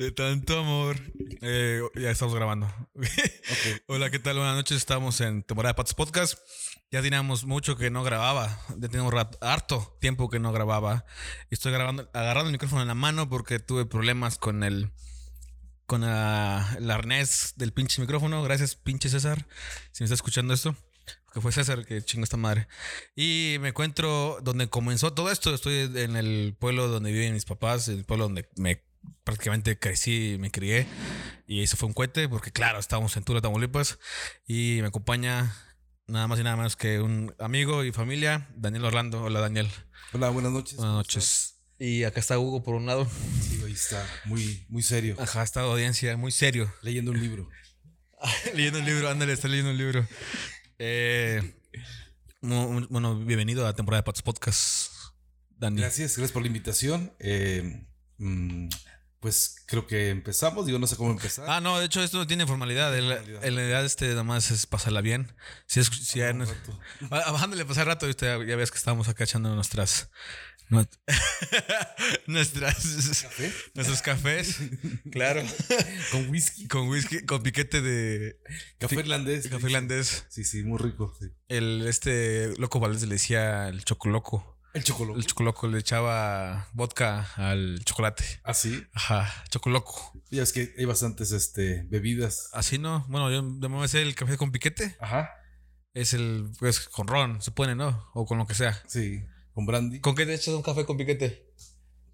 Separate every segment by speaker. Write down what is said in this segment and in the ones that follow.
Speaker 1: De tanto amor. Eh, ya estamos grabando. Hola, ¿qué tal? Buenas noches. Estamos en temporada de Patos Podcast. Ya teníamos mucho que no grababa. Ya teníamos rat- harto tiempo que no grababa. Estoy grabando, agarrando el micrófono en la mano porque tuve problemas con el con la- el arnés del pinche micrófono. Gracias, pinche César. Si me está escuchando esto. Que fue César que chingo esta madre. Y me encuentro donde comenzó todo esto. Estoy en el pueblo donde viven mis papás, el pueblo donde me prácticamente crecí me crié. Y eso fue un cohete, porque claro, estábamos en Tula, Tamaulipas. Y me acompaña nada más y nada menos que un amigo y familia, Daniel Orlando. Hola, Daniel.
Speaker 2: Hola, buenas noches.
Speaker 1: Buenas noches. Y acá está Hugo por un lado.
Speaker 2: Sí, ahí está, muy, muy serio.
Speaker 1: Ajá, está audiencia, muy serio.
Speaker 2: Leyendo un libro.
Speaker 1: leyendo un libro, ándale, está leyendo un libro. Eh, bueno, bienvenido a la temporada de Patos Podcast, Dani.
Speaker 2: Gracias, gracias por la invitación. Eh, mm, pues creo que empezamos. Digo, no sé cómo empezar.
Speaker 1: Ah, no, de hecho esto no tiene formalidad. El-
Speaker 2: Formalidad.
Speaker 1: En realidad este nada más es pasarla bien. Si es, si
Speaker 2: Un
Speaker 1: no-. Ah, Bajándole pasar rato, ¿viste? ya, ya ves que estábamos acá echando nuestras... nu- nuestras...
Speaker 2: ¿Café?
Speaker 1: Nuestros cafés. Claro.
Speaker 2: Con whisky.
Speaker 1: Con whisky, con piquete de
Speaker 2: Café irlandés.
Speaker 1: café irlandés.
Speaker 2: Sí, sí, muy rico. sí.
Speaker 1: El este loco Valdés le decía el chocoloco.
Speaker 2: El chocolate.
Speaker 1: El chocoloco le echaba vodka al chocolate.
Speaker 2: Ah, sí.
Speaker 1: Ajá, chocoloco.
Speaker 2: Ya es que hay bastantes este, bebidas.
Speaker 1: Así no. Bueno, yo de momento sé el café con piquete.
Speaker 2: Ajá.
Speaker 1: Es el, pues, con ron, se pone, ¿no? O con lo que sea.
Speaker 2: Sí. Con brandy.
Speaker 1: ¿Con qué te echas un café con piquete?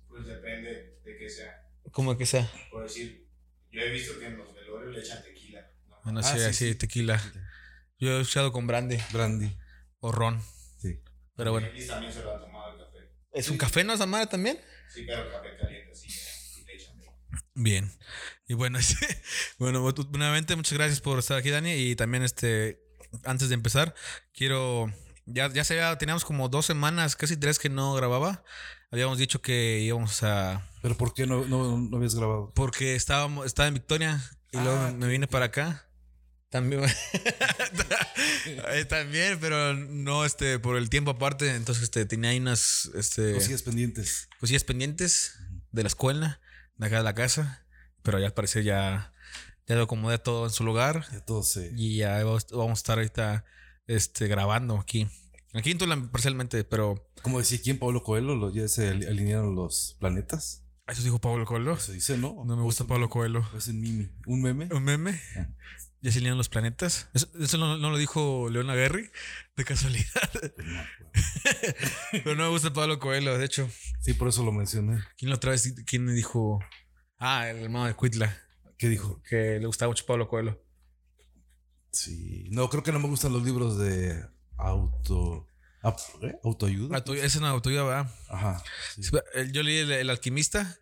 Speaker 3: Pues depende de qué sea.
Speaker 1: Como que sea.
Speaker 3: Por decir, yo he visto que en los velorios le echan tequila. ¿no?
Speaker 1: Bueno,
Speaker 2: Ah,
Speaker 1: sí,
Speaker 2: sí,
Speaker 1: así,
Speaker 2: sí.
Speaker 1: tequila. Yo he echado con brandy
Speaker 2: Brandy.
Speaker 1: o ron. Pero bueno.
Speaker 3: Y también se lo han tomado el café.
Speaker 1: ¿Es un café, no, esa madre también?
Speaker 3: Sí, pero café caliente, sí. Echan.
Speaker 1: Bien. Y bueno, este, bueno, nuevamente muchas gracias por estar aquí, Dani. Y también, este, antes de empezar, quiero. Ya, ya se había- teníamos como dos semanas, casi tres que no grababa. Habíamos dicho que íbamos a.
Speaker 2: Pero ¿por qué no, no, no habías grabado?
Speaker 1: Porque estábamos, estaba en Victoria y luego
Speaker 2: Ah,
Speaker 1: me vine para acá. También. También, pero no este por el tiempo aparte. Entonces, este, tenía ahí unas este,
Speaker 2: Cosillas pendientes.
Speaker 1: cosillas pendientes de la escuela, de acá de la casa. Pero ya al parecer ya, ya lo acomodé todo en su lugar.
Speaker 2: Ya todo se.
Speaker 1: Y ya vamos a estar ahorita este, grabando aquí. Aquí en Tula parcialmente, pero
Speaker 2: Como decía quién, Pablo Coelho, lo- ya se ali- alinearon los planetas.
Speaker 1: eso dijo Pablo Coelho.
Speaker 2: Eso dice, ¿no?
Speaker 1: No me gusta Pablo Coelho.
Speaker 2: Es un mimi. ¿Un meme?
Speaker 1: ¿Un meme?
Speaker 2: Ah.
Speaker 1: ¿Ya se alinean los planetas? Eso, eso no, no lo dijo Leona Guerri, de casualidad. Pero no me gusta Pablo Coelho, de hecho.
Speaker 2: Sí, por eso lo mencioné.
Speaker 1: ¿Quién la otra vez, quién me dijo? Ah, el hermano de Cuitla,
Speaker 2: ¿Qué dijo?
Speaker 1: que le gustaba mucho Pablo Coelho.
Speaker 2: Sí. No, creo que no me gustan los libros de auto. ¿eh? ¿Autoayuda?
Speaker 1: Auto- Esa es una autoayuda, ¿verdad?
Speaker 2: Ajá. sí.
Speaker 1: El- Yo leí el, El alquimista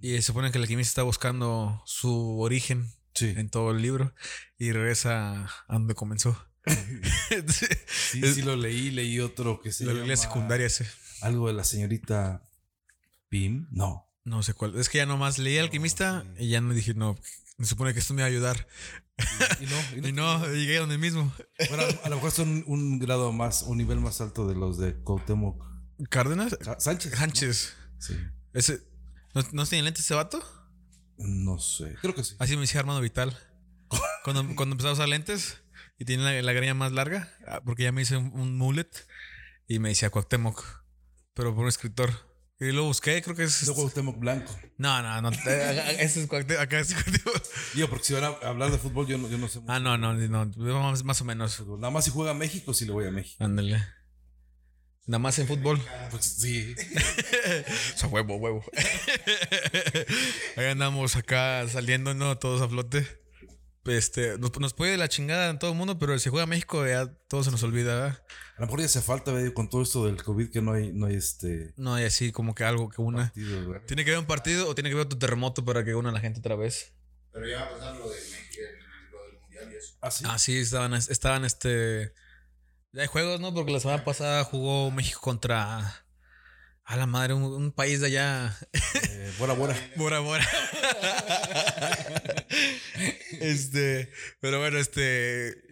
Speaker 1: y se supone que el alquimista está buscando su origen
Speaker 2: Sí.
Speaker 1: en todo el libro y regresa a donde comenzó.
Speaker 2: Sí, sí lo leí. Leí otro que se
Speaker 1: la
Speaker 2: llama
Speaker 1: secundaria ese.
Speaker 2: Algo de la señorita Pim. No.
Speaker 1: No sé cuál. Es que ya nomás leí Alquimista
Speaker 2: sí.
Speaker 1: y ya no dije, no, me supone que esto me va a ayudar.
Speaker 2: Y no.
Speaker 1: Y no, llegué a donde mismo.
Speaker 2: Bueno, a lo mejor son un grado más, un nivel más alto de los de Cuauhtémoc.
Speaker 1: ¿Cárdenas?
Speaker 2: Sánchez. ¿no?
Speaker 1: Sánchez.
Speaker 2: Sí.
Speaker 1: Ese, ¿no, ¿No tiene lentes ese vato?
Speaker 2: No sé. Creo que sí.
Speaker 1: Así me decía Armando Vital. Cuando, cuando empezaba a usar lentes y tiene la, la greña más larga, ah, porque ya me hice un, un mullet y me decía Cuauhtémoc, pero por un escritor. Y lo busqué, creo que es.
Speaker 2: No Cuauhtémoc Blanco.
Speaker 1: No, no, no. eh, Ese es Cuauhtémoc. Acá es Cuauhtémoc.
Speaker 2: Digo, porque si van a hablar de fútbol, yo no, yo no sé mucho.
Speaker 1: Ah, no, no, no. Más, más o menos.
Speaker 2: Nada más si juega México, sí le voy a México.
Speaker 1: Ándale. Nada más en fútbol.
Speaker 2: Pues sí.
Speaker 1: O sea, huevo, huevo. Ahí andamos acá saliendo, ¿no? Todos a flote. Este, nos, nos puede la chingada en todo el mundo, pero si juega México ya todo se nos olvida. ¿verdad?
Speaker 2: A lo mejor ya hace falta, ¿verdad? con todo esto del COVID, que no hay, no hay este
Speaker 1: No hay así como que algo que una. ¿Tiene que haber un partido o tiene que haber otro terremoto para que una a la gente otra vez?
Speaker 3: Pero ya va a pasar lo, de, México, lo del mundial y eso.
Speaker 2: Ah, sí.
Speaker 1: Ah, sí, estaban, estaban este. Ya hay juegos, ¿no? Porque la semana pasada jugó México contra. A la madre, un, un país de allá.
Speaker 2: Eh, Bora Bora.
Speaker 1: Bora Bora. este, pero bueno, este,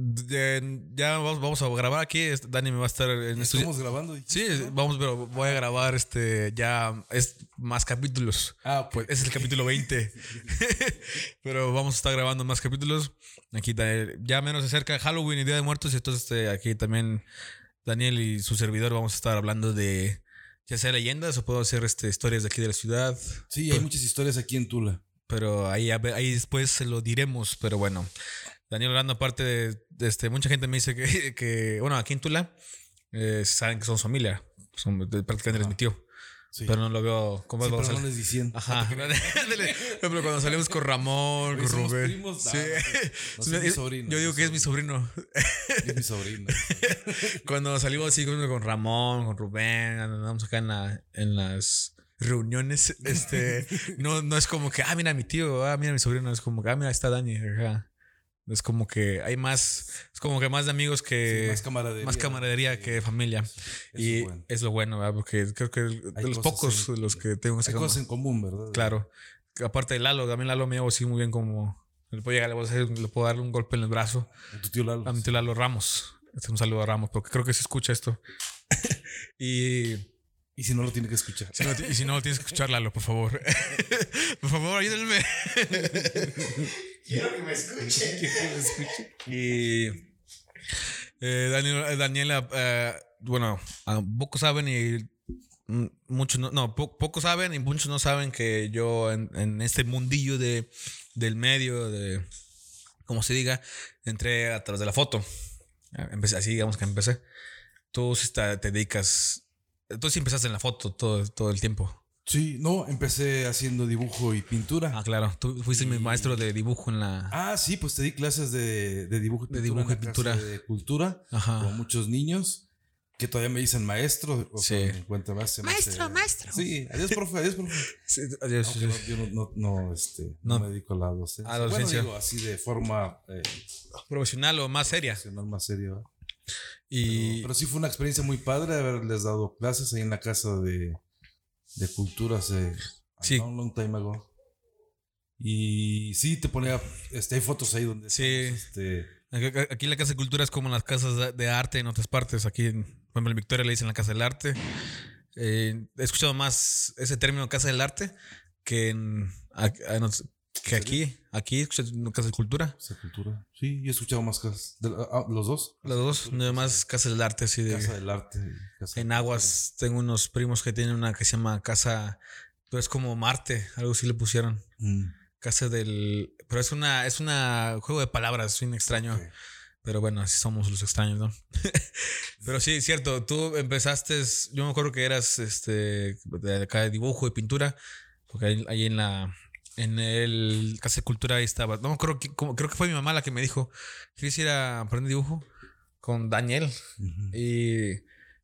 Speaker 1: Ya, ya vamos, vamos a grabar aquí. este, Dani me va a estar en estudio.
Speaker 2: Estamos grabando.
Speaker 1: Sí, vamos, pero voy a grabar este ya es más capítulos.
Speaker 2: Ah.
Speaker 1: Pues es el capítulo 20. pero vamos a estar grabando más capítulos. Aquí ta- ya menos se acerca Halloween y Día de Muertos. Y entonces este, aquí también Daniel y su servidor vamos a estar hablando de ya sea leyendas o puedo hacer este, historias de aquí de la ciudad.
Speaker 2: Sí, hay muchas historias aquí en Tula.
Speaker 1: Pero ahí, ahí después se lo diremos. Pero bueno, Daniel hablando aparte de, de este, mucha gente me dice que, que bueno, aquí en Tula eh, saben que somos familia. Son, prácticamente eres mi tío.
Speaker 2: Sí.
Speaker 1: Pero no lo veo como
Speaker 2: Sí,
Speaker 1: vamos
Speaker 2: pero
Speaker 1: a
Speaker 2: no les diciendo.
Speaker 1: Ajá. Pero cuando salimos con Ramón, con
Speaker 2: somos
Speaker 1: Rubén.
Speaker 2: primos.
Speaker 1: Sí.
Speaker 2: No, no, no, es mi sobrino,
Speaker 1: Yo digo que es mi sobrino.
Speaker 2: Es mi sobrino.
Speaker 1: Cuando salimos así con, Ramón, con Rubén, andamos acá en, la- en las reuniones, este, no, no es como que, ah, mira mi tío, ah, mira mi sobrino, es como que, ah, mira, está Dani. ajá. Es como que hay más, es como que más de amigos que,
Speaker 2: Sí, más camaradería.
Speaker 1: más camaradería
Speaker 2: Sí.
Speaker 1: que familia. Y
Speaker 2: es bueno.
Speaker 1: es lo bueno, ¿verdad? Porque creo que de
Speaker 2: Hay
Speaker 1: los pocos
Speaker 2: en-
Speaker 1: de los que tengo ese
Speaker 2: Hay cosas en común, ¿verdad?
Speaker 1: Claro. Aparte de Lalo, también Lalo me llevo así muy bien como. Le puedo llegar, le puedo, hacer- le puedo darle un golpe en el brazo
Speaker 2: A tu tío Lalo.
Speaker 1: a mi tío Lalo Ramos. Este, un saludo a Ramos, porque creo que se escucha esto. y,
Speaker 2: Y si no lo tiene que escuchar.
Speaker 1: si no, y si no, lo tienes que escuchar, Lalo, por favor. por favor, ayúdenme.
Speaker 3: Quiero que me escuchen.
Speaker 1: y. eh, Daniel- Daniela, eh, bueno, ah, pocos saben y. Muchos no, no, po- pocos saben y muchos no saben que yo en, en este mundillo de, del medio, de, como se diga, entré a través de la foto. Empecé, así digamos que empecé. Tú sí te, te dedicas, tú sí empezaste en la foto todo, todo el tiempo.
Speaker 2: Sí, no, empecé haciendo dibujo y pintura.
Speaker 1: Ah, claro, tú fuiste mi maestro de dibujo en la...
Speaker 2: Ah, sí, pues te di clases de, de dibujo y
Speaker 1: De
Speaker 2: pintura.
Speaker 1: dibujo
Speaker 2: en la
Speaker 1: y pintura.
Speaker 2: De cultura.
Speaker 1: Ajá.
Speaker 2: Con muchos niños que todavía me dicen maestro. O
Speaker 1: Sí.
Speaker 2: más.
Speaker 4: Maestro,
Speaker 2: hace-
Speaker 4: maestro.
Speaker 2: Sí, adiós, profe, adiós, profe.
Speaker 1: Sí, adiós.
Speaker 2: No, yo no, no, no, este, no.
Speaker 1: No.
Speaker 2: me dedico a la docencia.
Speaker 1: A la docencia.
Speaker 2: Bueno, digo, así de forma eh,
Speaker 1: Profesional o más seria.
Speaker 2: profesional más seria.
Speaker 1: Y...
Speaker 2: Pero sí fue una experiencia muy padre haberles dado clases ahí en la casa de, de cultura hace
Speaker 1: Sí.
Speaker 2: long, long time ago. Y sí, te ponía, este, hay fotos ahí donde
Speaker 1: Sí.
Speaker 2: este,
Speaker 1: Aquí la Casa de Cultura es como las casas de- de arte en otras partes. Aquí, en, por ejemplo, en Victoria le dicen la Casa del Arte. Eh, he escuchado más ese término Casa del Arte que, en, en que
Speaker 2: ¿En
Speaker 1: aquí. Aquí Casa de Cultura.
Speaker 2: esa cultura. Sí, yo he escuchado más casas. de- ah, los dos.
Speaker 1: Las dos, no más Casa del Arte, así de...
Speaker 2: Casa del arte. Casa
Speaker 1: En
Speaker 2: de
Speaker 1: Aguas tengo unos primos que tienen una que se llama Casa... Pero es como Marte, algo así le pusieron.
Speaker 2: Mm,
Speaker 1: Casa del... Pero es una... Es una juego de palabras, bien extraño. Pero bueno, así somos los extraños, ¿no? Pero sí, cierto, tú empezaste, yo me acuerdo que eras este, de acá de dibujo y pintura, porque ahí, ahí en la, en el Casa de Cultura ahí estaba, no acuerdo, que- como- creo que fue mi mamá la que me dijo, ¿quieres ir a aprender dibujo? Con Daniel.
Speaker 2: Ujú.
Speaker 1: Y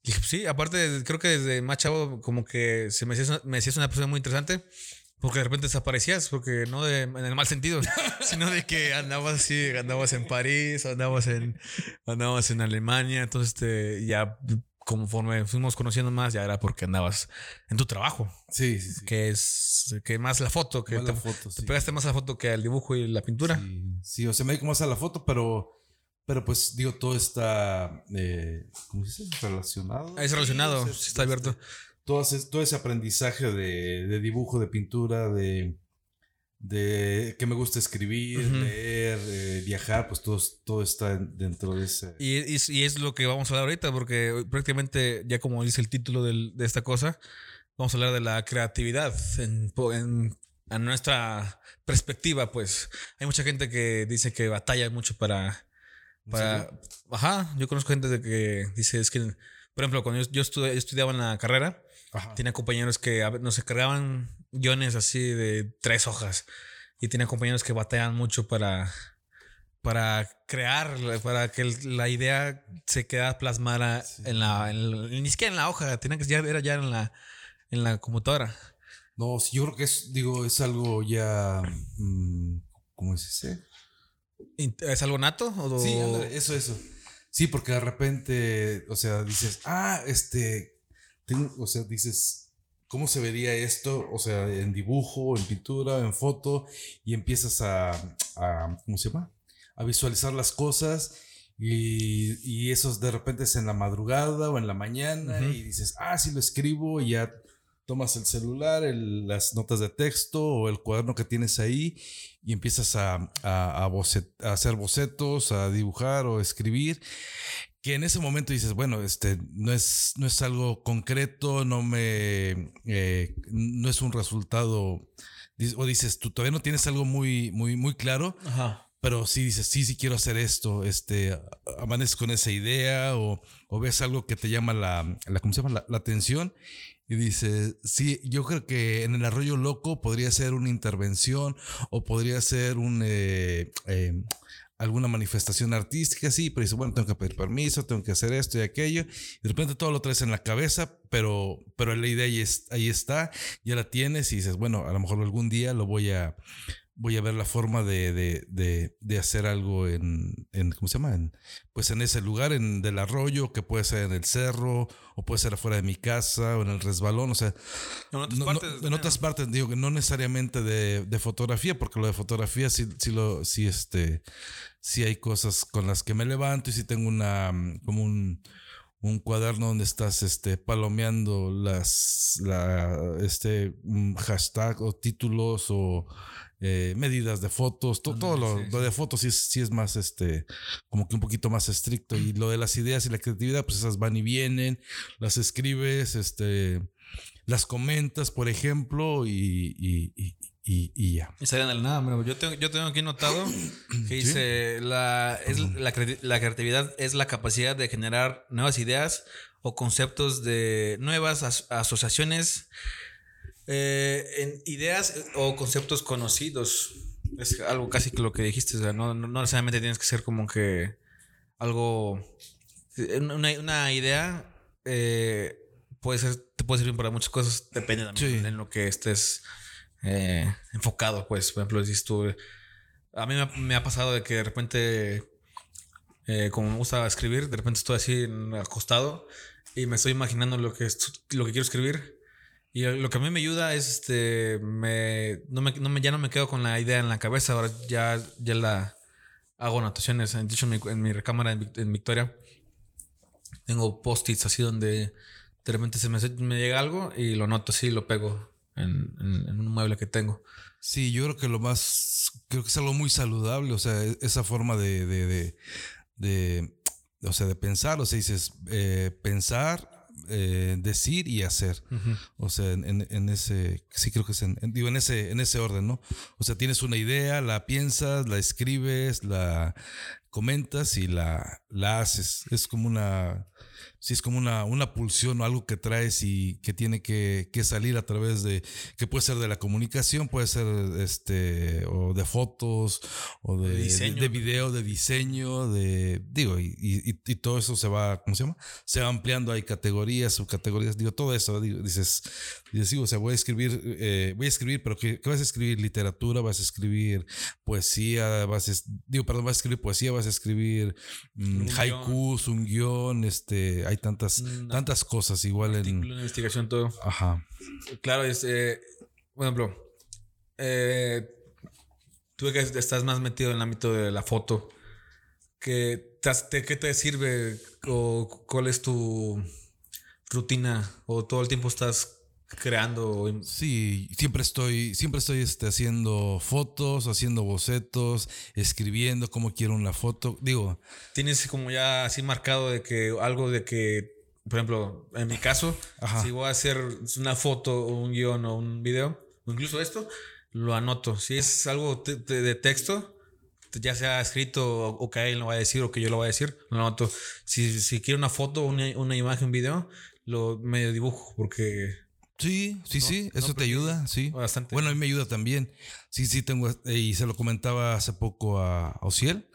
Speaker 1: dije, pues sí, aparte, creo que desde más chavo, como que se me hacías, me hacías una persona muy interesante. Porque de repente desaparecías, porque no de, en el mal sentido, sino de que andabas así, andabas en París, andabas en, andabas en Alemania, entonces te, ya conforme fuimos conociendo más, ya era porque andabas en tu trabajo,
Speaker 2: Sí, sí, sí.
Speaker 1: que es que más la foto, que
Speaker 2: Más
Speaker 1: te,
Speaker 2: la foto,
Speaker 1: te
Speaker 2: sí.
Speaker 1: pegaste más a la foto que al dibujo y la pintura.
Speaker 2: Sí, sí, o sea, me dedico más a la foto, pero, pero pues digo, todo está, eh, ¿cómo se dice? Relacionado.
Speaker 1: Es relacionado,
Speaker 2: o sea,
Speaker 1: sí está abierto.
Speaker 2: este, todo, ese, todo ese aprendizaje de, de dibujo, de pintura, de, de que me gusta escribir,
Speaker 1: Ujú.
Speaker 2: leer, eh, viajar, pues todo, todo está dentro de ese.
Speaker 1: Y, y- y es lo que vamos a hablar ahorita, porque prácticamente, ya como dice el título del- de esta cosa, vamos a hablar de la creatividad en, en- a nuestra perspectiva, pues. Hay mucha gente que dice que batalla mucho para... para ajá, yo conozco gente de que dice, es que, por ejemplo, cuando yo, yo estu- estudiaba en la carrera,
Speaker 2: Ajá.
Speaker 1: tenía compañeros que nos cargaban guiones así de tres hojas. Y tenía compañeros que batallan mucho para, para crear, para que la idea se quedara plasmada
Speaker 2: Sí.
Speaker 1: en la, en Ni siquiera en la hoja, tenía que ya era ya en la, en la computadora.
Speaker 2: No, sí, yo creo que es, digo, es algo ya, mm, ¿cómo se dice?
Speaker 1: ¿Es algo nato? O,
Speaker 2: Sí, ándale, eso, eso. Sí, porque de repente, o sea, dices, ah, este, tengo- o sea, dices, ¿cómo se vería esto? O sea, en dibujo, en pintura, en foto, y empiezas a, a ¿cómo se llama? A visualizar las cosas Y, y esos de repente es en la madrugada o en la mañana
Speaker 1: Ujú.
Speaker 2: y dices, ah, sí lo escribo y ya tomas el celular, el- las notas de texto o el cuaderno que tienes ahí y empiezas a, a- a bocet- a hacer bocetos, a dibujar o escribir. Que en ese momento dices, bueno, este no es, no es algo concreto, no me eh, no es un resultado. O dices, tú todavía no tienes algo muy, muy, muy claro,
Speaker 1: Ajá.
Speaker 2: pero sí dices, sí, sí quiero hacer esto, este, amaneces con esa idea o, o ves algo que te llama la, la, ¿cómo se llama? La, la atención y dices, sí, yo creo que en el arroyo loco podría ser una intervención o podría ser un, eh, eh, alguna manifestación artística, sí, pero dices, bueno, tengo que pedir permiso, tengo que hacer esto y aquello, y de repente todo lo traes en la cabeza, pero, pero la idea ahí, ahí está, ya la tienes y dices, bueno, a lo mejor algún día lo voy a, voy a ver la forma de, de, de, de hacer algo en, en, ¿cómo se llama? En, pues en ese lugar, en del arroyo, que puede ser en el cerro, o puede ser afuera de mi casa, o en el resbalón, o sea,
Speaker 1: En otras
Speaker 2: no- no-
Speaker 1: partes.
Speaker 2: en otras partes, digo que no necesariamente de, de fotografía, porque lo de fotografía sí, sí lo, sí, este, sí hay cosas con las que me levanto y sí tengo una, mm, como un, un cuaderno donde estás, este, palomeando las, la, este, mm, hashtag o títulos o eh, medidas de fotos, to- todo lo, de fotos sí es, sí es más, este, como que un poquito más estricto. Y lo de las ideas y la creatividad, pues esas van y vienen, las escribes, este, las comentas, por ejemplo, y, y, y, y- ya.
Speaker 1: Y la nada, yo tengo, yo tengo aquí notado que dice la, es la, creati- la creatividad es la capacidad de generar nuevas ideas o conceptos de nuevas as- asociaciones, eh, en ideas o conceptos conocidos. Es algo casi que lo que dijiste, o sea, no, no, no necesariamente tienes que ser como que algo, una, una idea eh, puede ser, te puede servir para muchas cosas, depende también
Speaker 2: Sí.
Speaker 1: en lo que estés eh, enfocado, pues, por ejemplo, dices tú, a mí me ha, me ha pasado de que de repente, eh, como me gusta escribir, de repente estoy así acostado y me estoy imaginando lo que, lo que quiero escribir. Y lo que a mí me ayuda es, este, me, no me, no me- ya no me quedo con la idea en la cabeza, ahora ya, ya la hago anotaciones. En mi, en mi recámara en, Vic- en Victoria tengo post-its así donde de repente se me, me llega algo y lo anoto así y lo pego en, en- un mueble que tengo.
Speaker 2: Sí, yo creo que lo más, creo que es algo muy saludable, o sea, e- esa forma de, de, de, de- o sea, de pensar, o sea, dices, eh, pensar, eh, decir y hacer. O sea, en, en- en ese, sí creo que es en, en- digo, en ese, en ese orden, ¿no? O sea, tienes una idea, la piensas, la escribes, la comentas y la, la haces. Es como una, sí, es como una, una pulsión o algo que traes y que tiene que, que salir a través de, que puede ser de la comunicación, puede ser este, o de fotos, o de,
Speaker 1: De
Speaker 2: de,
Speaker 1: diseño.
Speaker 2: de video, de diseño, de, digo, y, y, y todo eso se va, ¿cómo se llama? Se va ampliando, hay categorías, subcategorías, digo, todo eso, digo, dices, dices, sí, o sea, voy a escribir, eh, voy a escribir, pero ¿qué, qué vas a escribir? Literatura, vas a escribir poesía, vas a, digo, perdón, vas a escribir poesía, vas a escribir mm,
Speaker 1: Un
Speaker 2: haikus, un guion, este, hay tantas,
Speaker 1: Un
Speaker 2: tantas cosas igual en,
Speaker 1: Artículo de investigación, todo.
Speaker 2: ajá,
Speaker 1: Claro, es, eh, por ejemplo, eh, tú que estás más metido en el ámbito de la foto, ¿qué te, te- qué te sirve o cuál es tu rutina o todo el tiempo estás creando? o-
Speaker 2: Sí, siempre estoy, siempre estoy este, haciendo fotos, haciendo bocetos, escribiendo cómo quiero una foto. Digo,
Speaker 1: Tienes como ya así marcado de que algo de que, por ejemplo, en mi caso,
Speaker 2: Ajá.
Speaker 1: si voy a hacer una foto o un guion o un video, o incluso esto, lo anoto. Si es algo te- te- de texto, ya sea escrito o, que alguien lo va a decir o que yo lo voy a decir, lo anoto. Si, si quiero una foto, una, una imagen, un video, lo medio dibujo porque
Speaker 2: sí, sí,
Speaker 1: No,
Speaker 2: sí,
Speaker 1: no,
Speaker 2: eso te
Speaker 1: porque-
Speaker 2: ayuda, sí.
Speaker 1: bastante.
Speaker 2: Bueno, a mí me ayuda también. Sí, sí, tengo, y se lo comentaba hace poco a, Ociel.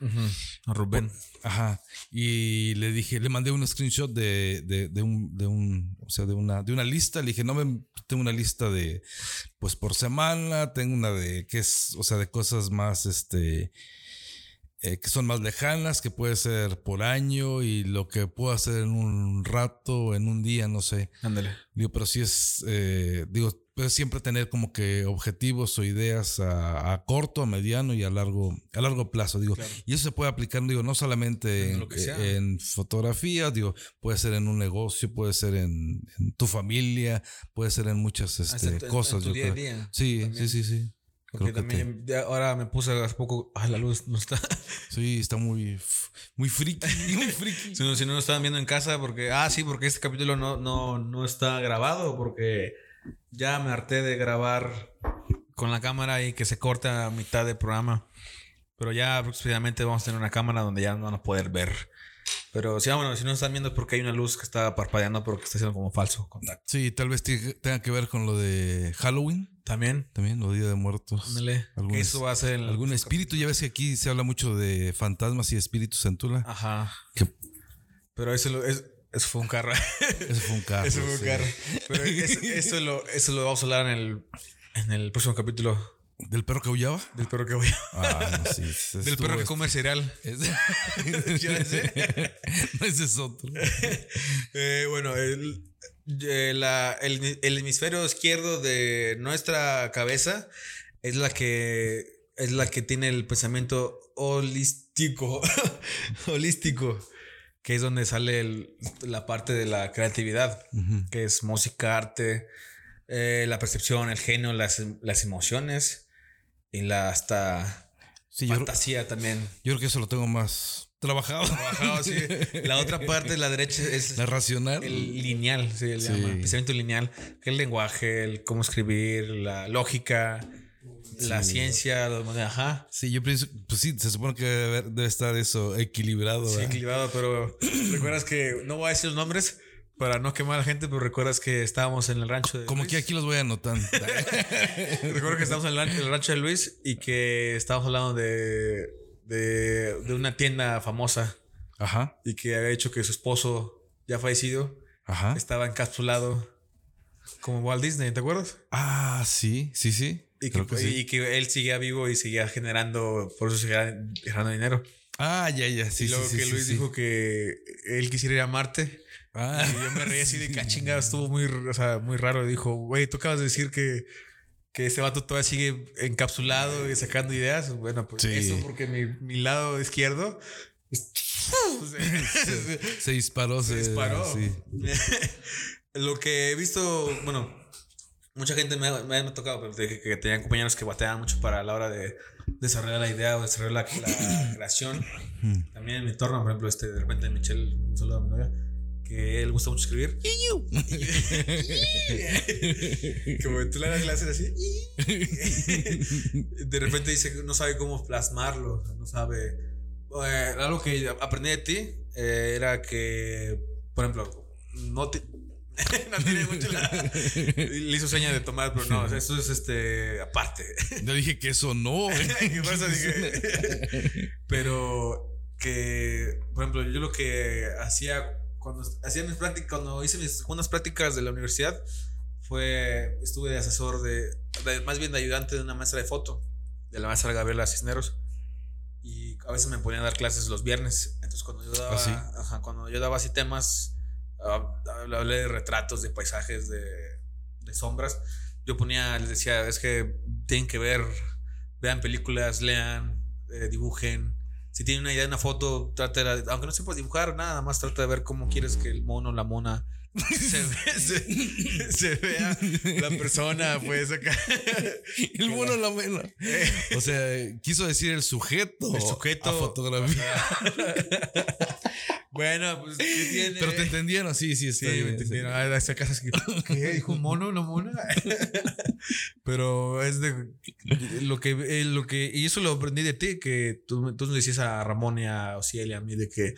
Speaker 1: A Rubén.
Speaker 2: Ajá. Y le dije, le mandé un screenshot de, de, de un, de un, o sea, de una, de una lista. Le dije, no me, tengo una lista de, pues por semana, tengo una de, que es, o sea, de cosas más, este, eh, que son más lejanas, que puede ser por año y lo que puedo hacer en un rato, en un día, no sé.
Speaker 1: Ándale.
Speaker 2: Digo, pero sí es, eh, digo, puedes siempre tener como que objetivos o ideas a, a corto, a mediano y a largo, a largo plazo, digo. Y eso se puede aplicar, digo, no solamente
Speaker 1: En sea.
Speaker 2: en fotografía, digo, puede ser en un negocio, puede ser en, en tu familia, puede ser en muchas este, cosas.
Speaker 1: tu
Speaker 2: yo
Speaker 1: día
Speaker 2: creo.
Speaker 1: día
Speaker 2: Sí, sí, sí, sí.
Speaker 1: Porque
Speaker 2: Creo que te-
Speaker 1: también ahora me puse hace poco. Ah, la luz no está.
Speaker 2: sí, está muy, muy friki, muy friki.
Speaker 1: Si no, si no lo estaban viendo en casa, porque. Ah, sí, porque este capítulo no, no, no está grabado, porque ya me harté de grabar con la cámara y que se corta a mitad del programa. Pero ya próximamente vamos a tener una cámara donde ya no van a poder ver. Pero sí, bueno, si no están viendo es porque hay una luz que está parpadeando, pero que está haciendo como falso contacto.
Speaker 2: Sí, tal vez te- tenga que ver con lo de Halloween,
Speaker 1: También,
Speaker 2: también, lo Día de Muertos.
Speaker 1: ándale, eso va a ser
Speaker 2: Algún espíritu, ya ves que aquí se habla mucho de fantasmas y espíritus en Tula.
Speaker 1: Ajá.
Speaker 2: Que-
Speaker 1: Pero eso, lo- es- eso fue un carro.
Speaker 2: Ese fue un carro.
Speaker 1: Eso fue un
Speaker 2: sí.
Speaker 1: carro. Pero eso, eso lo, eso lo vamos a hablar en el, en el próximo capítulo
Speaker 2: ¿Del perro que aullaba?
Speaker 1: del perro que voy
Speaker 2: Ah, no, sí. ese
Speaker 1: Del
Speaker 2: estuvo-
Speaker 1: perro que come cereal.
Speaker 2: Ese, no, ese es otro.
Speaker 1: Eh, bueno, el, eh, la- el, el hemisferio izquierdo de nuestra cabeza es la que es la que tiene el pensamiento holístico. holístico. Que es donde sale el- la parte de la creatividad. Que es música, arte, eh, la percepción, el genio, las, las emociones y la hasta
Speaker 2: Sí, yo, creo-
Speaker 1: fantasía también.
Speaker 2: yo creo que eso lo tengo más trabajado.
Speaker 1: Trabajado, sí. La otra parte, la derecha, es
Speaker 2: La racional.
Speaker 1: el lineal,
Speaker 2: Sí.
Speaker 1: llama, pensamiento lineal, el lenguaje, el cómo escribir, la lógica, la ciencia, los- ajá.
Speaker 2: Sí, yo pienso, pues sí, se supone que debe, estar eso equilibrado.
Speaker 1: Sí,
Speaker 2: ¿verdad?
Speaker 1: equilibrado, pero recuerdas que no voy a decir los nombres para no quemar a la gente, pero recuerdas que estábamos en el rancho de
Speaker 2: Como
Speaker 1: Luis?
Speaker 2: que aquí los voy anotando.
Speaker 1: Recuerdo que estábamos en el rancho, de Luis y que estábamos hablando de, de, de una tienda famosa
Speaker 2: Ajá,
Speaker 1: y que había dicho que su esposo ya fallecido
Speaker 2: ajá.
Speaker 1: estaba encapsulado como Walt Disney, ¿te acuerdas?
Speaker 2: Ah, sí, sí, sí.
Speaker 1: Y que,
Speaker 2: Creo que sí.
Speaker 1: y que él seguía vivo y seguía generando, por eso seguía generando dinero.
Speaker 2: Ah, ya, ya, sí,
Speaker 1: y luego
Speaker 2: sí,
Speaker 1: que
Speaker 2: sí,
Speaker 1: Luis
Speaker 2: sí.
Speaker 1: dijo que él quisiera ir a Marte.
Speaker 2: Ah,
Speaker 1: Y yo me reí así de que "Ah, chingada, estuvo muy, o sea, muy raro. Dijo, güey, tú acabas de decir que, que ese vato todavía sigue encapsulado y sacando ideas. Bueno, pues eso porque mi, mi lado izquierdo se,
Speaker 2: se disparó,
Speaker 1: se disparó.
Speaker 2: Sí.
Speaker 1: Lo que he visto, bueno, mucha gente me, ha- me ha tocado pero que, que tenían compañeros que bateaban mucho para la hora de desarrollar la idea o desarrollar la, la creación. También en mi entorno, por ejemplo, este, de repente Michelle, un saludo a mi novia, que él gusta mucho escribir. Como tú le das clases así. De repente dice que no sabe cómo plasmarlo, no sabe. Eh, algo que aprendí de ti eh, era que, por ejemplo, no te. no tiene mucho la. Le hizo seña de tomar, pero no, eso es este aparte.
Speaker 2: Yo dije que eso no.
Speaker 1: Pero que, por ejemplo, yo lo que hacía cuando hacía mis prácticas, cuando hice mis segundas prácticas de la universidad, fue, estuve de asesor de, de- más bien de ayudante de una maestra de foto, de la maestra Gabriela Cisneros. Y a veces me ponía a dar clases los viernes. Entonces, cuando yo daba,
Speaker 2: ¿Ah, sí?
Speaker 1: ajá, cuando yo daba así temas, hablé de retratos, de paisajes, de, de sombras. Yo ponía, les decía, es que tienen que ver, vean películas, lean, eh, dibujen. Si tienen una idea de una foto, trata de, aunque no sepas dibujar, nada más trata de ver cómo quieres que el mono, la mona se, ve- se, se vea la persona, pues acá.
Speaker 2: El mono la mela. O sea, quiso decir el sujeto.
Speaker 1: El sujeto.
Speaker 2: A fotografía.
Speaker 1: bueno, pues, ¿qué tiene?
Speaker 2: Pero te entendieron, sí, sí,
Speaker 1: Sí,
Speaker 2: está
Speaker 1: me
Speaker 2: bien.
Speaker 1: entendieron. Ah, esa casa es que, ¿qué? ¿Dijo mono, una mona? Pero es de lo que, eh, lo que, y eso lo aprendí de ti, que tú, tú nos decías a Ramón y a Ociel y a mí de que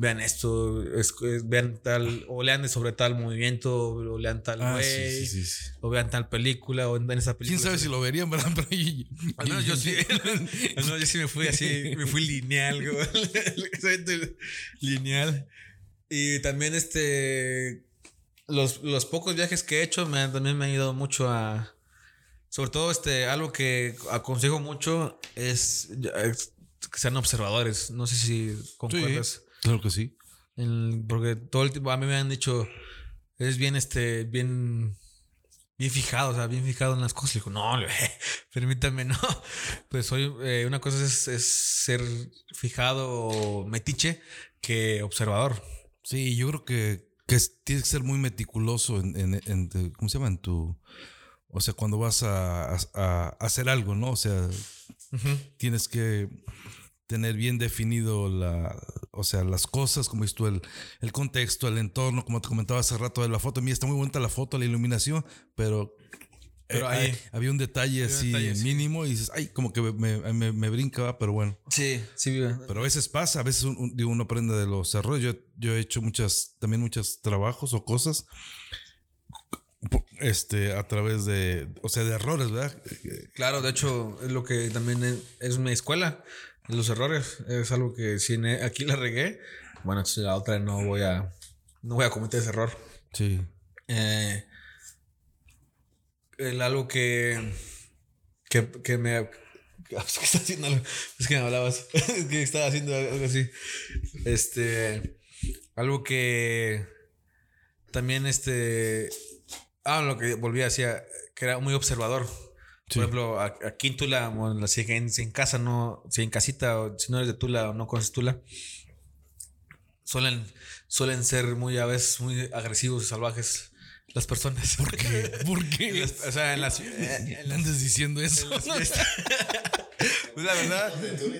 Speaker 1: vean esto, es- es- vean tal, o lean sobre tal movimiento, o lean tal
Speaker 2: Ah, sí, sí, sí, sí.
Speaker 1: o vean tal película, o en esa película.
Speaker 2: ¿Quién sabe si lo verían, verdad? Pero yo,
Speaker 1: Al menos yo sí. Al menos yo sí me fui así, me fui lineal, lineal. Y también este. Los, los pocos viajes que he hecho me, también me han ayudado mucho a. Sobre todo, este, algo que aconsejo mucho es, es que sean observadores. No sé si concuerdas.
Speaker 2: Claro que sí.
Speaker 1: El- porque todo el tiempo a mí me han dicho, es bien, este, bien, bien fijado, o sea, bien fijado en las cosas. Le digo, no, permítame, no. Pues soy, eh, una cosa es, es ser fijado o metiche que observador.
Speaker 2: Sí, yo creo que, que es- tienes que ser muy meticuloso en, en- en ¿cómo se llama? En tu, o sea, cuando vas a, a- a hacer algo, ¿no? O sea, tienes que tener bien definido la, o sea, las cosas, como dices tú, el, el contexto, el entorno, como te comentaba hace rato de la foto. Mira, está muy bonita la foto, la iluminación, pero,
Speaker 1: Pero
Speaker 2: eh,
Speaker 1: ahí-
Speaker 2: había un detalle
Speaker 1: había un
Speaker 2: así
Speaker 1: detalle, sí.
Speaker 2: mínimo y dices, ay, como que me, me, me brinca, ¿va? pero bueno.
Speaker 1: Sí, sí, vive.
Speaker 2: Pero a veces pasa, a veces un- un- digo, uno aprende de los errores. Yo, yo he hecho muchas, también muchos trabajos o cosas este, a través de, o sea, de errores, ¿verdad?
Speaker 1: Claro, de hecho, es lo que también es, es mi escuela. Los errores es algo que si ne- aquí la regué, bueno, entonces la otra no voy a, no voy a cometer ese error.
Speaker 2: Sí.
Speaker 1: Eh, el algo que, que, que me... pues, ¿Qué está haciendo algo? Es que me hablabas. Es que estaba haciendo algo así. Este... Algo que... También este... Ah, lo que volví hacia... Que era muy observador.
Speaker 2: Sí.
Speaker 1: Por ejemplo, a- aquí en Tula, bueno, si en, si en casa no, si en casita, o si no eres de Tula o no conoces Tula, suelen, suelen ser muy a veces muy agresivos y salvajes las personas. ¿Por qué?
Speaker 2: ¿Por qué?
Speaker 1: o sea, en las, en
Speaker 2: ¿Le
Speaker 1: las-
Speaker 2: andas diciendo eso?
Speaker 1: las. Pues la verdad,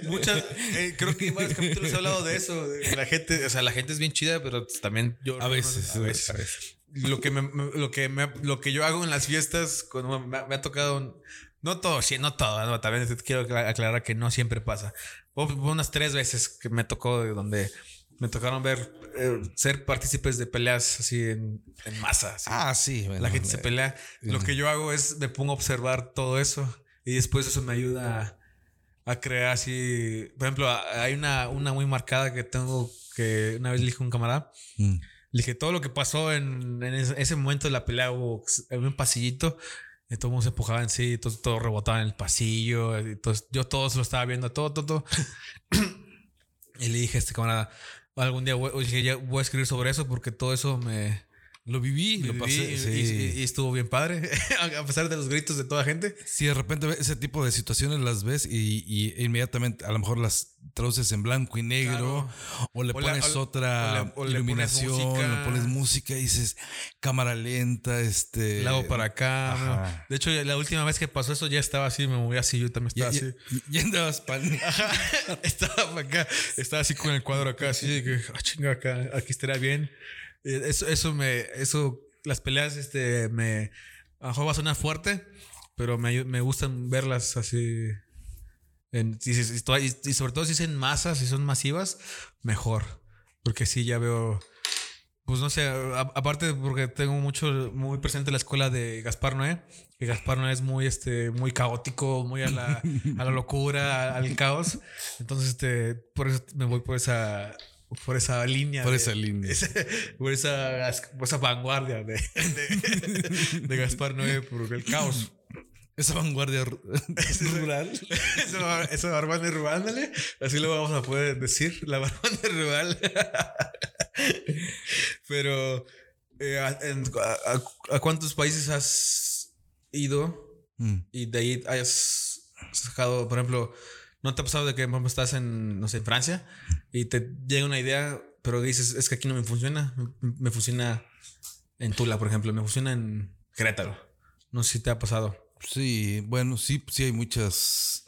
Speaker 1: muchas, eh, creo que en varios capítulos he hablado de eso. de la gente, o sea, la gente es bien chida, pero también yo.
Speaker 2: A veces,
Speaker 1: a veces. Lo que, me, lo, que me- lo que yo hago en las fiestas, cuando me, me ha tocado, no todo, sí, no todo, no, también quiero acla- aclarar que no siempre pasa. Hubo unas tres veces que me tocó de donde me tocaron ver, eh, ser partícipes de peleas así en, en masa. así.
Speaker 2: Ah, sí. bueno,
Speaker 1: La gente se
Speaker 2: eh,
Speaker 1: pelea. Lo que yo hago es me pongo a observar todo eso y después eso me ayuda a, a crear así. Por ejemplo, a- hay una, una muy marcada que tengo que una vez le dije a un camarada.
Speaker 2: mm,
Speaker 1: Le dije todo lo que pasó en, en ese, momento de la pelea. Hubo en un pasillito. Y todo el mundo se empujaba en sí, todo, todo rebotaba en el pasillo. todo- yo todo se lo estaba viendo, todo, todo, todo. y le dije a este camarada, algún día voy, dije, voy a escribir sobre eso porque todo eso me,
Speaker 2: Lo viví, lo
Speaker 1: Viví
Speaker 2: pasé.
Speaker 1: y,
Speaker 2: sí.
Speaker 1: y- y estuvo bien padre, a pesar de los gritos de toda gente.
Speaker 2: Si de repente ese tipo de situaciones las ves y, y inmediatamente a lo mejor las traduces en blanco y negro o le
Speaker 1: O la-
Speaker 2: pones
Speaker 1: o-
Speaker 2: otra
Speaker 1: o le- o le pones
Speaker 2: iluminación,
Speaker 1: música.
Speaker 2: le pones música y dices cámara lenta, este...
Speaker 1: La hago para acá. De hecho, ya la última vez que pasó eso ya estaba así, me moví así, yo también
Speaker 2: Ya,
Speaker 1: estaba
Speaker 2: ya,
Speaker 1: así.
Speaker 2: ya andabas pan.
Speaker 1: Ajá, estaba para acá, estaba así con el cuadro acá, así que, ah, chinga, acá, aquí estaría bien. Eh, Eso, eso me, eso, las peleas, este, me, a lo mejor va a sonar fuerte, pero me, me gustan verlas así. En, y, y- y sobre todo si es en masas, si son masivas, mejor. Porque sí, ya veo. Pues no sé, a- aparte porque tengo mucho, muy presente la escuela de Gaspar Noé, que Gaspar Noé es muy, este, muy caótico, muy a la, a la locura, al caos. Entonces, este, por eso me voy por esa, por esa línea.
Speaker 2: Por
Speaker 1: de-
Speaker 2: esa línea.
Speaker 1: por, esa, por esa vanguardia de, de, de Gaspar Noé, por el caos.
Speaker 2: Esa vanguardia ru- rural.
Speaker 1: Eso, eso Barbán Rural, ándale. Así lo vamos a poder decir, la Barbán Rural. Pero, eh, a, en- a- a- ¿a cuántos países has ido
Speaker 2: Mm.
Speaker 1: y de ahí hayas sacado, por ejemplo, ¿no te ha pasado de que estás en, no sé, en Francia y te llega una idea, pero dices, es que aquí no me funciona, me, me funciona en Tula, por ejemplo, me funciona en Querétaro? No sé si te ha pasado.
Speaker 2: Sí, bueno, sí, sí hay muchas.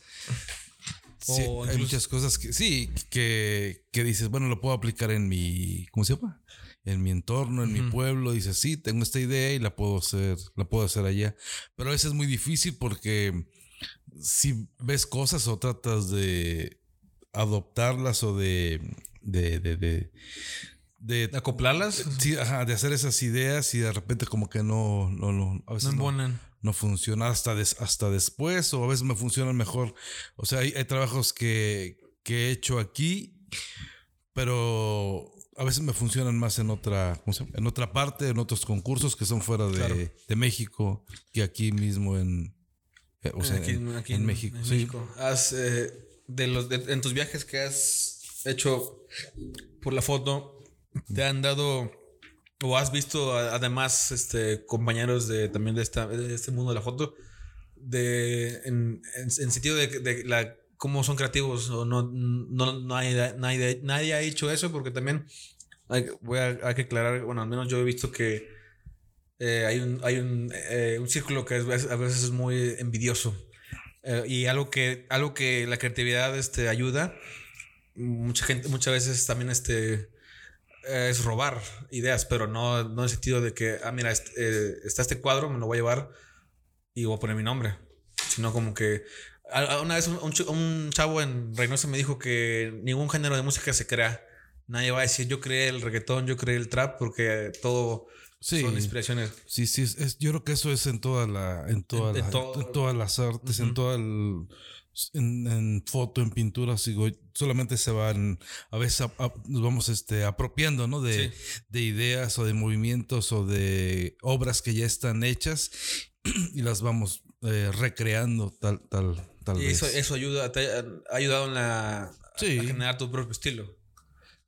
Speaker 2: Sí, hay
Speaker 1: incluso-
Speaker 2: muchas cosas que sí, que, que dices, bueno, lo puedo aplicar en mi, ¿cómo se llama? En mi entorno, en mi pueblo. Dices, sí, tengo esta idea y la puedo hacer, la puedo hacer allá. Pero a veces es muy difícil porque si ves cosas o tratas de adoptarlas o de, de, de, de, de-
Speaker 1: ¿De acoplarlas?
Speaker 2: sí, ajá, de hacer esas ideas y de repente como que no, no, no, a veces
Speaker 1: No
Speaker 2: no-
Speaker 1: embonan.
Speaker 2: no funciona hasta, des- hasta después o a veces me funcionan mejor. O sea, hay, hay trabajos que, que he hecho aquí, pero a veces me funcionan más en otra, en otra parte, en otros concursos que son fuera de,
Speaker 1: Claro.
Speaker 2: de México que aquí mismo en, o sea,
Speaker 1: Aquí-
Speaker 2: en,
Speaker 1: aquí
Speaker 2: en México.
Speaker 1: en
Speaker 2: sí.
Speaker 1: México. Has, eh, de los, de- en tus viajes que has hecho por la foto, ¿te han dado o has visto a- además este compañeros de también de, esta, de este mundo de la foto de en, en, en sentido de, de la cómo son creativos o no no, no hay, nadie, nadie ha hecho eso porque también hay, voy a, hay que aclarar bueno al menos yo he visto que eh, hay un hay un, eh, un círculo que a veces es muy envidioso Eh, y algo que algo que la creatividad este ayuda mucha gente muchas veces también este es robar ideas, pero no, no en el sentido de que, ah, mira, est- eh, está este cuadro, me lo voy a llevar y voy a poner mi nombre. Sino como que una vez un, un chavo en Reynosa me dijo que ningún género de música se crea. Nadie va a decir yo creé el reggaetón, yo creé el trap, porque todo
Speaker 2: Sí.
Speaker 1: son inspiraciones.
Speaker 2: Sí, sí, es, es- yo creo que eso es en toda la, en toda
Speaker 1: En- en
Speaker 2: la-
Speaker 1: todo.
Speaker 2: en todas las artes, en toda el, en, foto, en pintura, sigo, solamente se van, a veces nos vamos este, apropiando, ¿no? De,
Speaker 1: Sí.
Speaker 2: de ideas o de movimientos o de obras que ya están hechas y las vamos eh, recreando tal, tal, tal
Speaker 1: Y
Speaker 2: vez.
Speaker 1: eso, eso ayuda, te ha ha ayudado en la,
Speaker 2: Sí.
Speaker 1: a generar tu propio estilo.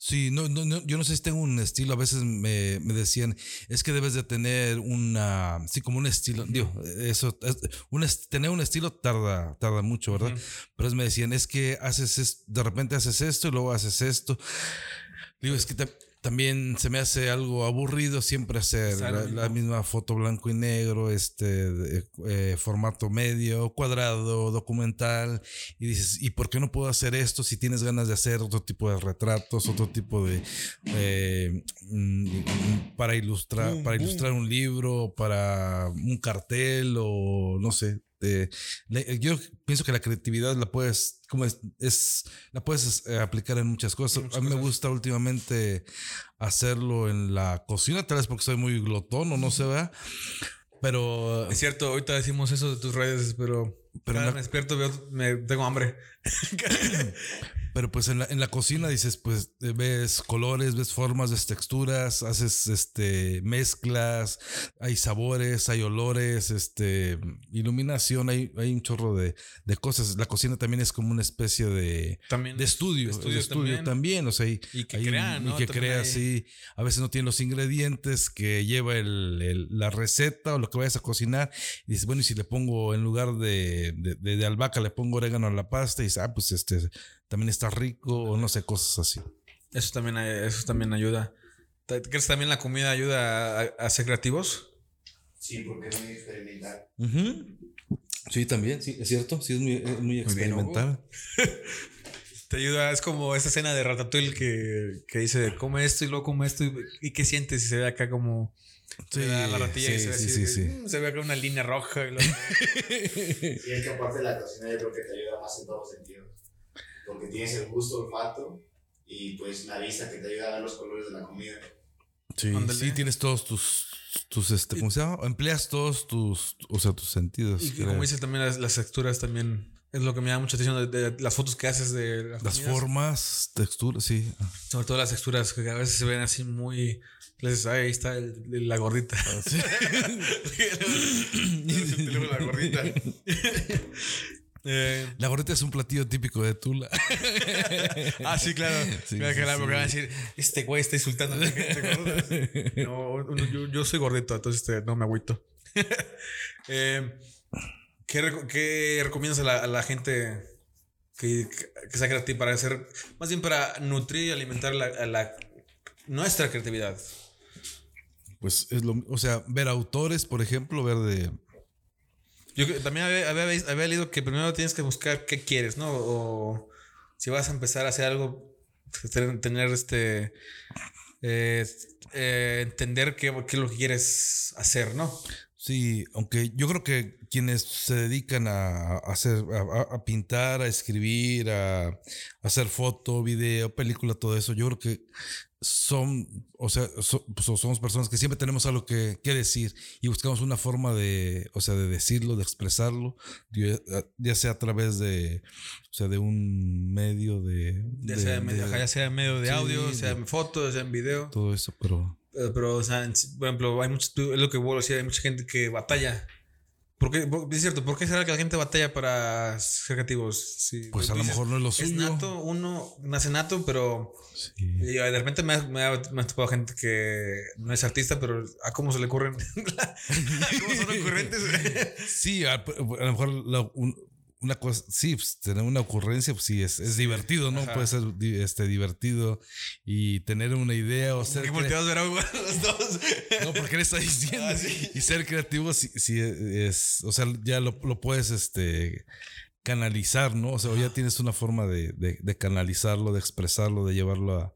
Speaker 2: Sí, no, no, no, yo no sé si tengo un estilo. A veces me, me decían, es que debes de tener una, sí, como un estilo. Digo, eso, es- un tener un estilo tarda, tarda mucho, ¿verdad? Pero es- me decían, es que haces, es- de repente haces esto y luego haces esto. Digo, es que ta- también se me hace algo aburrido siempre hacer la, misma foto blanco y negro, este, de- eh, formato medio, cuadrado, documental. Y dices, ¿y por qué no puedo hacer esto si tienes ganas de hacer otro tipo de retratos, otro tipo de... eh, mm, para ilustrar, para ilustrar un libro, para un cartel o no sé. Le- yo pienso que la creatividad la puedes, como es, es la puedes eh, aplicar en muchas cosas.
Speaker 1: Muchas
Speaker 2: A mí me gusta últimamente hacerlo en la cocina, tal vez porque soy muy glotón o no sé, ¿verdad? Pero
Speaker 1: Es cierto, ahorita decimos eso de tus redes, pero,
Speaker 2: Pero
Speaker 1: cada
Speaker 2: no-
Speaker 1: me despierto, veo, me, tengo hambre.
Speaker 2: Pero pues en la, en la cocina dices, pues eh, ves colores, ves formas, ves texturas, haces este mezclas, hay sabores, hay olores, este iluminación, hay, hay un chorro de, de cosas. La cocina también es como una especie de,
Speaker 1: También
Speaker 2: de estudio,
Speaker 1: de
Speaker 2: estudio, también. o sea, y,
Speaker 1: Y que
Speaker 2: hay un-
Speaker 1: crean,
Speaker 2: y
Speaker 1: ¿no?
Speaker 2: que
Speaker 1: También
Speaker 2: crea
Speaker 1: hay-.
Speaker 2: A veces no tiene los ingredientes que lleva el- el- la receta o lo que vayas a cocinar. Y dices, bueno, y si le pongo en lugar de, de, de- de albahaca, le pongo orégano a la pasta, y dices, ah, pues este también está rico, o no sé, cosas así.
Speaker 1: Eso también, ay- eso también ayuda. ¿Te- ¿Crees que también la comida ayuda a, a ser creativos?
Speaker 3: Sí, porque es muy experimental.
Speaker 2: Sí, también, sí, es cierto, sí, es muy, es muy
Speaker 1: experimental. Te ayuda, es como esa escena de Ratatouille que, que dice, come esto y luego come esto y, y qué sientes y se ve acá como
Speaker 2: Sí,
Speaker 1: da la ratilla y
Speaker 2: sí,
Speaker 1: se ve
Speaker 2: sí,
Speaker 1: así,
Speaker 2: sí, sí.
Speaker 1: mm, se ve acá una línea roja. y luego-
Speaker 3: Y es que aparte de la cocina yo creo que te ayuda más en todos sentidos. Porque tienes el gusto, olfato y pues la vista que te ayuda a ver los colores de la comida.
Speaker 2: Sí, sí, tienes todos tus, tus este, ¿cómo se llama? Empleas todos tus, o sea, tus sentidos.
Speaker 1: y
Speaker 2: creo.
Speaker 1: como dices también las, las texturas también es lo que me da mucha atención de, de las fotos que haces de las,
Speaker 2: Las formas, texturas, sí.
Speaker 1: Sobre todo las texturas que a veces se ven así muy... le dices, "Ay, ahí está el- la gordita.
Speaker 2: Sí.
Speaker 1: Tenemos la gordita. Eh,
Speaker 2: La gorrita es un platillo típico de Tula.
Speaker 1: ah, sí, claro.
Speaker 2: Sí,
Speaker 1: Claro que
Speaker 2: sí,
Speaker 1: la- porque
Speaker 2: sí.
Speaker 1: van a decir, este güey está insultando a la gente. No, yo, yo soy gordito, entonces este, no me agüito. Eh, ¿qué, reco- qué recomiendas a la, a la gente que, que sea creativa para hacer, más bien para nutrir y alimentar la, a la- nuestra creatividad?
Speaker 2: Pues es lo, o sea, ver autores, por ejemplo, ver de
Speaker 1: Yo también había, había, había leído que primero tienes que buscar qué quieres, ¿no? O si vas a empezar a hacer algo, tener, este. eh, eh, entender qué, qué es lo que quieres hacer, ¿no?
Speaker 2: Sí, aunque yo creo que quienes se dedican a, hacer, a pintar, a escribir, a, a hacer foto, video, película, todo eso, yo creo que son, o sea, so- pues, somos personas que siempre tenemos algo que, que decir y buscamos una forma de, o sea, de decirlo, de expresarlo, ya, ya sea a través de, o sea, de un medio de,
Speaker 1: Ya,
Speaker 2: de-
Speaker 1: sea, en medio-
Speaker 2: de
Speaker 1: ya sea medio de
Speaker 2: Sí,
Speaker 1: audio, sea
Speaker 2: de-
Speaker 1: en foto, sea en video.
Speaker 2: todo eso, pero
Speaker 1: Eh, Pero, o sea, en por ejemplo, hay mucho, es lo que vuelvo a decir, hay mucha gente que batalla ¿Por qué, por- es cierto, ¿por qué será que la gente batalla para ser creativos? Sí,
Speaker 2: Pues a lo
Speaker 1: dices,
Speaker 2: mejor no es lo
Speaker 1: Es
Speaker 2: suyo.
Speaker 1: nato, uno nace nato, pero
Speaker 2: Sí.
Speaker 1: y de repente me, ha- me, ha, me ha topado gente que no es artista, pero ¿a cómo se le ocurren? ¿Cómo son ocurrentes?
Speaker 2: Sí, a, a lo mejor la- un- una cosa, sí, pues, tener una ocurrencia, pues sí, es, es divertido, ¿no?
Speaker 1: ajá.
Speaker 2: Puede ser este, divertido y tener una idea o ser...
Speaker 1: ¿Qué
Speaker 2: cre-
Speaker 1: volteados ver a los dos?
Speaker 2: No, porque le está diciendo.
Speaker 1: Ah, sí.
Speaker 2: Y ser creativo, sí, sí es, o sea, ya lo, lo puedes este, canalizar, ¿no? O sea, ya tienes una forma de, de- de canalizarlo, de expresarlo, de llevarlo a,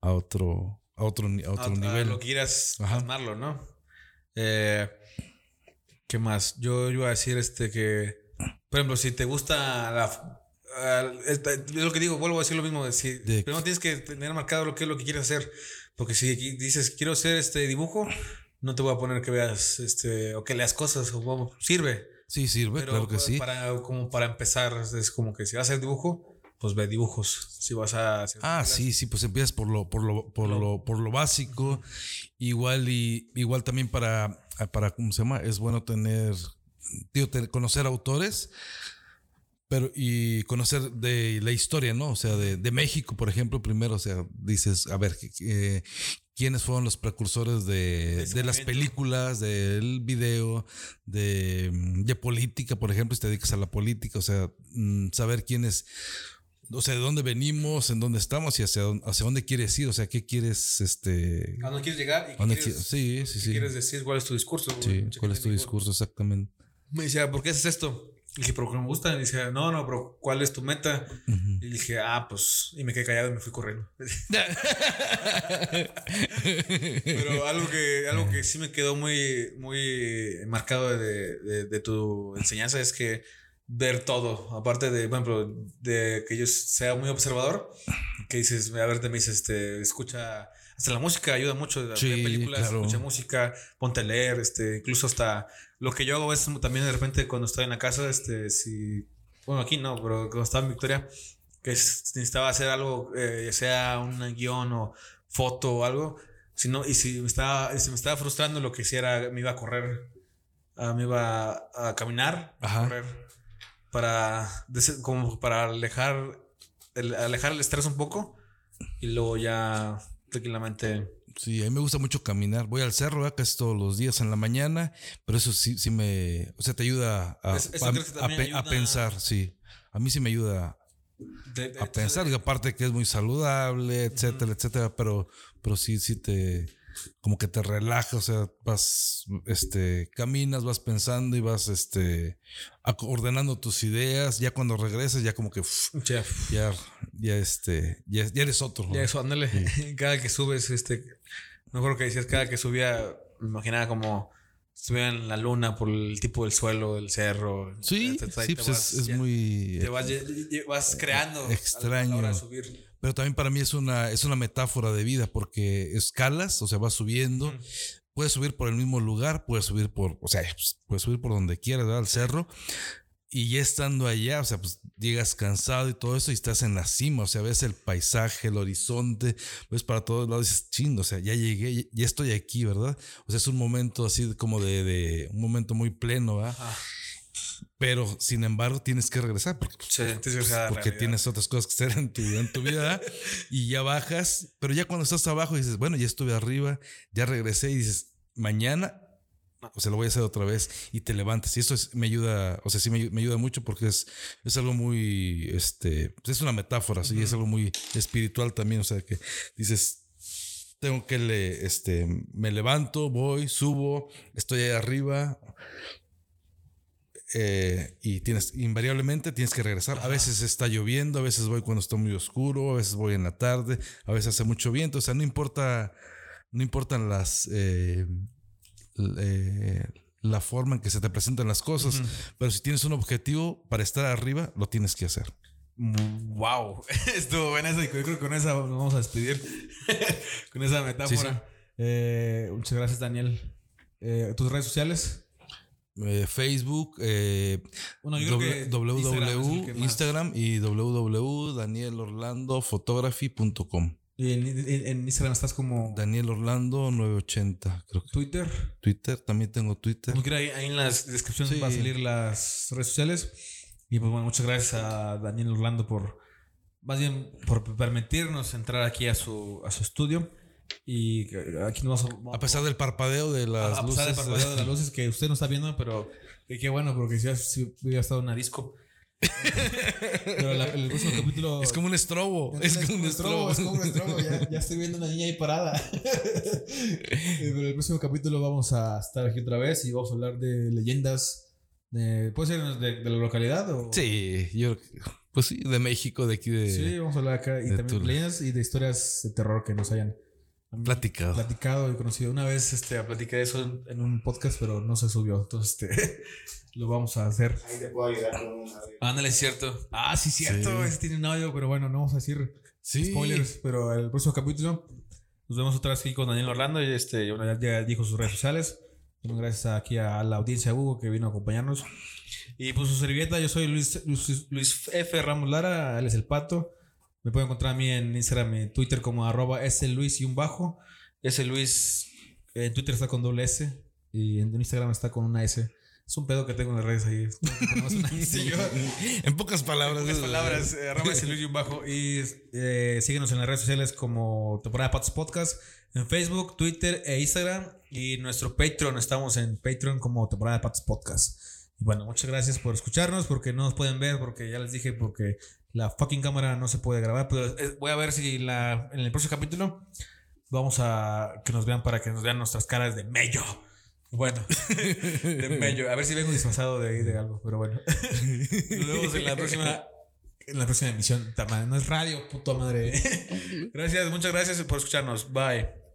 Speaker 2: a otro, a otro, a otro
Speaker 1: a, a
Speaker 2: nivel.
Speaker 1: lo que quieras
Speaker 2: Ajá.
Speaker 1: plasmarlo, ¿no? Eh, ¿Qué más? Yo iba a decir este que, por ejemplo, si te gusta la... esta- es lo que digo, vuelvo a decir lo mismo. Si,
Speaker 2: De-
Speaker 1: primero tienes que tener marcado lo que es lo que quieres hacer. Porque si dices, quiero hacer este dibujo, no te voy a poner que veas este, o que leas cosas, o sirve.
Speaker 2: Sí, sirve,
Speaker 1: Pero
Speaker 2: claro que sí.
Speaker 1: Para, como para empezar, es como que si vas a hacer dibujo, pues ve dibujos. Si vas a hacer
Speaker 2: Ah, sí, sí, pues empiezas por lo, por lo, por lo, por lo básico. Igual y igual también para, para, ¿cómo se llama? Es bueno tener, digo, conocer autores, pero y conocer de la historia, ¿no? O sea, de, de México, por ejemplo, primero, o sea, dices, a ver, eh, quiénes fueron los precursores de, de las películas, del video, de, de política, por ejemplo, si te dedicas a la política, o sea, mm, saber quiénes o sea, de dónde venimos, en dónde estamos y hacia dónde, hacia dónde quieres ir, o sea, qué quieres, este...
Speaker 1: ¿A dónde quieres llegar? ¿Y qué quieres,
Speaker 2: qui- sí, sí,
Speaker 1: qué
Speaker 2: sí.
Speaker 1: quieres decir? ¿Cuál es tu discurso?
Speaker 2: Sí, ¿cuál es tu discurso exactamente?
Speaker 1: Me decía, ¿por qué haces esto? Y dije, porque me gusta. Y decía, no, no, pero ¿cuál es tu meta?
Speaker 2: Ujú.
Speaker 1: Y dije, ah, pues. Y me quedé callado y me fui corriendo. pero algo que, algo que sí me quedó muy, muy marcado de, de- de tu enseñanza es que ver todo. Aparte de, por ejemplo, de que yo sea muy observador, que dices, a ver, te me dices, este, escucha. Hasta la música ayuda mucho.
Speaker 2: Sí,
Speaker 1: películas,
Speaker 2: claro.
Speaker 1: escucha música, ponte a leer, este, incluso hasta lo que yo hago es también de repente cuando estoy en la casa, este, si, bueno, aquí no, pero cuando estaba en Victoria, que es- necesitaba hacer algo, eh, ya sea un guion o foto o algo, si no, y si me estaba, si me estaba frustrando, lo que hiciera, me iba a correr, ah, me iba a, caminar, a
Speaker 2: Ajá.
Speaker 1: correr, para, como para alejar, el, alejar el estrés un poco y luego ya tranquilamente.
Speaker 2: Sí, a mí me gusta mucho caminar. Voy al cerro ¿verdad? casi todos los días en la mañana, pero eso sí, sí me, o sea, te ayuda a,
Speaker 1: ¿Eso- eso
Speaker 2: a- pensar, sí. A mí sí me ayuda
Speaker 1: de- de-
Speaker 2: a pensar, y aparte que es muy saludable, etcétera, etcétera, pero, pero sí, sí te, como que te relaja, o sea, vas, este, caminas, vas pensando y vas, este, ordenando tus ideas, ya cuando regresas, ya como que,
Speaker 1: Ya.
Speaker 2: ya, este, ya, ya eres otro. ¿no?
Speaker 1: Ya eso, ándale. Cada que subes, este. No creo que decías, cada que subía, me imaginaba como estuviera en la luna por el tipo del suelo, del cerro.
Speaker 2: Sí, sí, pues
Speaker 1: vas-
Speaker 2: es, es
Speaker 1: ya-
Speaker 2: muy...
Speaker 1: Te vas, vas creando.
Speaker 2: extraño.
Speaker 1: a la hora de subir.
Speaker 2: Pero también para mí es una, es una metáfora de vida porque escalas, o sea, vas subiendo. Puedes subir por el mismo lugar, puedes subir por, o sea, pues, puedes subir por donde quieras, ¿verdad? Al cerro. Y ya estando allá, o sea, pues llegas cansado y todo eso y estás en la cima, o sea, ves el paisaje, el horizonte, ves para todos lados y dices, chindo, o sea, ya llegué, ya- estoy aquí, ¿verdad? O sea, es un momento así como de, de un momento muy pleno, ¿verdad?
Speaker 1: Ajá.
Speaker 2: Pero sin embargo tienes que regresar porque, pues,
Speaker 1: Sí, tienes
Speaker 2: porque otras cosas que hacer en tu, en tu vida y ya bajas, pero ya cuando estás abajo dices, bueno, ya estuve arriba, ya regresé y dices, mañana, o sea, lo voy a hacer otra vez y te levantas. Y eso es- me ayuda, o sea, sí me, me ayuda mucho porque es, es algo muy, este, pues es una metáfora, sí, es algo muy espiritual también, o sea, que dices, tengo que, le, este, me levanto, voy, subo, estoy ahí arriba, eh, y tienes invariablemente tienes que regresar. A veces está lloviendo, a veces voy cuando está muy oscuro, a veces voy en la tarde, a veces hace mucho viento. O sea, no importa, no importan las eh, eh, la forma en que se te presentan las cosas, pero si tienes un objetivo para estar arriba, lo tienes que hacer.
Speaker 1: Wow. Estuvo buena esa. y Yo creo que con esa nos vamos a despedir. con esa metáfora. Eh, muchas gracias, Daniel. Eh, ¿Tus redes sociales?
Speaker 2: Eh, Facebook, eh,
Speaker 1: Bueno, yo creo que
Speaker 2: www
Speaker 1: Instagram que
Speaker 2: y www.danielorlandophotography.com.
Speaker 1: Y en, en- en Instagram estás como
Speaker 2: Daniel Orlando 980, creo que.
Speaker 1: Twitter.
Speaker 2: Twitter, también tengo Twitter.
Speaker 1: Como quiera, ahí, ahí en las descripciones
Speaker 2: Sí.
Speaker 1: van a salir las redes sociales. Y pues bueno, muchas gracias a Daniel Orlando por, más bien, por permitirnos entrar aquí a su, a su estudio. Y aquí nos vamos a...
Speaker 2: A pesar del parpadeo de las
Speaker 1: a
Speaker 2: luces.
Speaker 1: pesar del parpadeo de las luces que usted no está viendo, pero qué bueno, porque si, si hubiera estado en una disco. pero la- el próximo capítulo...
Speaker 2: Es como un estrobo. Es como un estrobo.
Speaker 1: Es como un estrobo. Ya, ya estoy viendo una niña ahí parada. Eh, Pero el próximo capítulo vamos a estar aquí otra vez y vamos a hablar de leyendas. De, ¿Puede ser de, de la localidad? O?
Speaker 2: Sí, yo. Pues sí, de México, de aquí de.
Speaker 1: Sí, vamos a hablar acá. Y también
Speaker 2: Tula.
Speaker 1: leyendas y de historias de terror que nos hayan
Speaker 2: Platicado.
Speaker 1: platicado y conocido. Una vez este, platiqué de eso en, en un podcast, pero no se subió. Entonces este, lo vamos a hacer.
Speaker 3: Ahí te puedo ayudar con un audio.
Speaker 1: Ándale, es cierto. Ah, sí, cierto.
Speaker 2: Sí.
Speaker 1: Ese tiene un audio, pero bueno, no vamos a decir
Speaker 2: Sí.
Speaker 1: spoilers. Pero el próximo capítulo nos vemos otra vez aquí con Daniel Orlando. Y este, ya, ya dijo sus redes sociales. Gracias aquí a la audiencia de Hugo que vino a acompañarnos. Y pues su servilleta, yo soy Luis, Luis, Luis F. Ramos Lara, él es el pato. Me pueden encontrar a mí en Instagram y Twitter como arroba Luis y un bajo. Luis en Twitter está con doble S y en Instagram está con una S. Es un pedo que tengo en las redes ahí. Ponemos una S y yo.
Speaker 2: En pocas palabras.
Speaker 1: En pocas palabras, eh, arroba Luis y un bajo. Y eh, síguenos en las redes sociales como Temporada Patos Podcast en Facebook, Twitter e Instagram. Y nuestro Patreon, estamos en Patreon como Temporada Patos Podcast. Y bueno, muchas gracias por escucharnos, porque no nos pueden ver, porque ya les dije, porque la fucking cámara no se puede grabar. Pero eh, voy a ver si la, en el próximo capítulo vamos a que nos vean para que nos vean nuestras caras de mello. Bueno, de mello. A ver si vengo disfrazado de, de algo, pero bueno. Nos vemos en la próxima. En la próxima emisión. No es radio, puta madre. Gracias, muchas gracias por escucharnos. Bye.